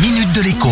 minute de l'écho.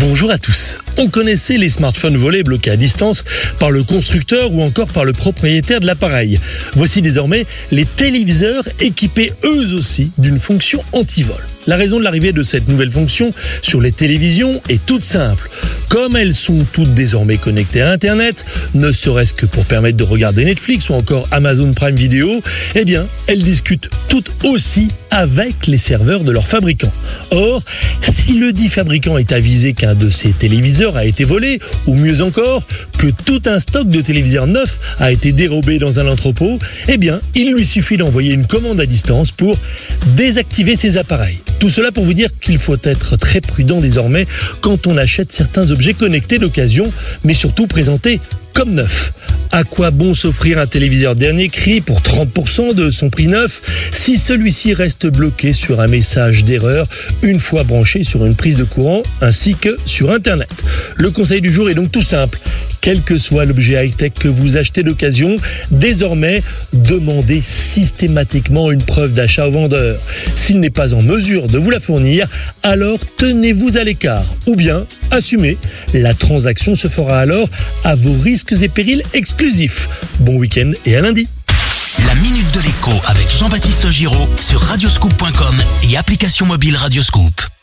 Bonjour à tous. On connaissait les smartphones volés bloqués à distance par le constructeur ou encore par le propriétaire de l'appareil. Voici désormais les téléviseurs équipés eux aussi d'une fonction anti-vol. La raison de l'arrivée de cette nouvelle fonction sur les télévisions est toute simple. Comme elles sont toutes désormais connectées à Internet, ne serait-ce que pour permettre de regarder Netflix ou encore Amazon Prime Video, eh bien, elles discutent toutes aussi avec les serveurs de leurs fabricants. Or, si le dit fabricant est avisé qu'un de ses téléviseurs a été volé, ou mieux encore, que tout un stock de téléviseurs neufs a été dérobé dans un entrepôt, eh bien, il lui suffit d'envoyer une commande à distance pour désactiver ces appareils. Tout cela pour vous dire qu'il faut être très prudent désormais quand on achète certains objets connectés d'occasion, mais surtout présentés comme neufs. À quoi bon s'offrir un téléviseur dernier cri pour 30% de son prix neuf si celui-ci reste bloqué sur un message d'erreur une fois branché sur une prise de courant ainsi que sur Internet? Le conseil du jour est donc tout simple quel que soit l'objet high-tech que vous achetez d'occasion, désormais, demandez systématiquement une preuve d'achat au vendeur. S'il n'est pas en mesure de vous la fournir, alors tenez-vous à l'écart ou bien assumez. La transaction se fera alors à vos risques et périls exclusifs. Bon week-end et à lundi. La minute de l'écho avec Jean-Baptiste Giraud sur radioscoop.com et application mobile Radioscoop.